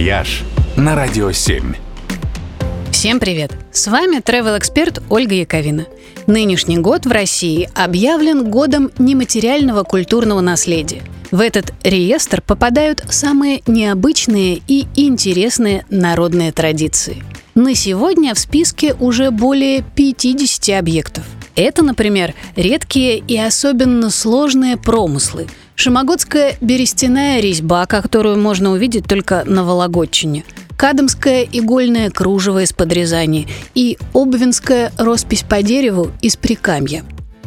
«Вояж» на Радио 7. Всем привет! С вами travel эксперт Ольга Яковина. Нынешний год в России объявлен годом нематериального культурного наследия. В этот реестр попадают самые необычные и интересные народные традиции. На сегодня в списке уже более 50 объектов. Это, например, редкие и особенно сложные промыслы – Шемогодская берестяная резьба, которую можно увидеть только на Вологодчине, Кадамское игольное кружево из подрезания. И Обвинская роспись по дереву из Прикамья.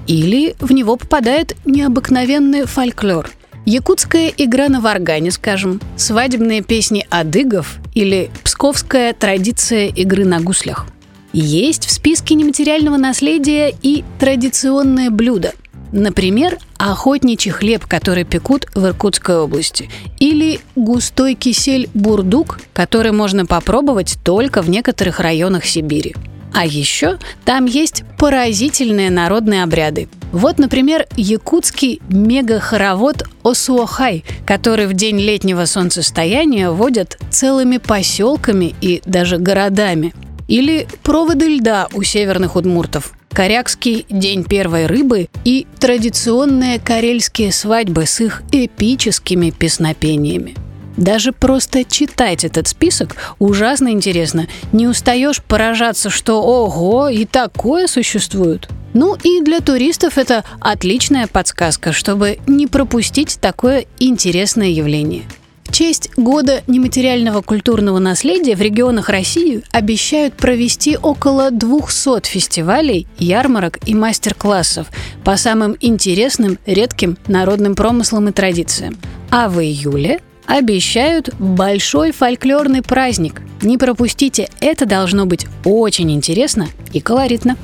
Или в него попадает необыкновенный фольклор – Якутская игра на варгане, скажем, свадебные песни адыгов или псковская традиция игры на гуслях. Есть в списке нематериального наследия и традиционное блюдо – Например, охотничий хлеб, который пекут в Иркутской области. Или густой кисель бурдук, который можно попробовать только в некоторых районах Сибири. А еще там есть поразительные народные обряды. Вот, например, якутский мега-хоровод Осуохай, который в день летнего солнцестояния водят целыми поселками и даже городами. Или проводы льда у северных удмуртов – Корякский день первой рыбы и традиционные карельские свадьбы с их эпическими песнопениями. Даже просто читать этот список ужасно интересно. Не устаешь поражаться, что ого, и такое существует. Ну и для туристов это отличная подсказка, чтобы не пропустить такое интересное явление – честь Года нематериального культурного наследия в регионах России обещают провести около 200 фестивалей, ярмарок и мастер-классов по самым интересным, редким народным промыслам и традициям. А в июле обещают большой фольклорный праздник. Не пропустите, это должно быть очень интересно и колоритно.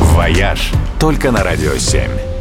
«Вояж» только на «Радио 7».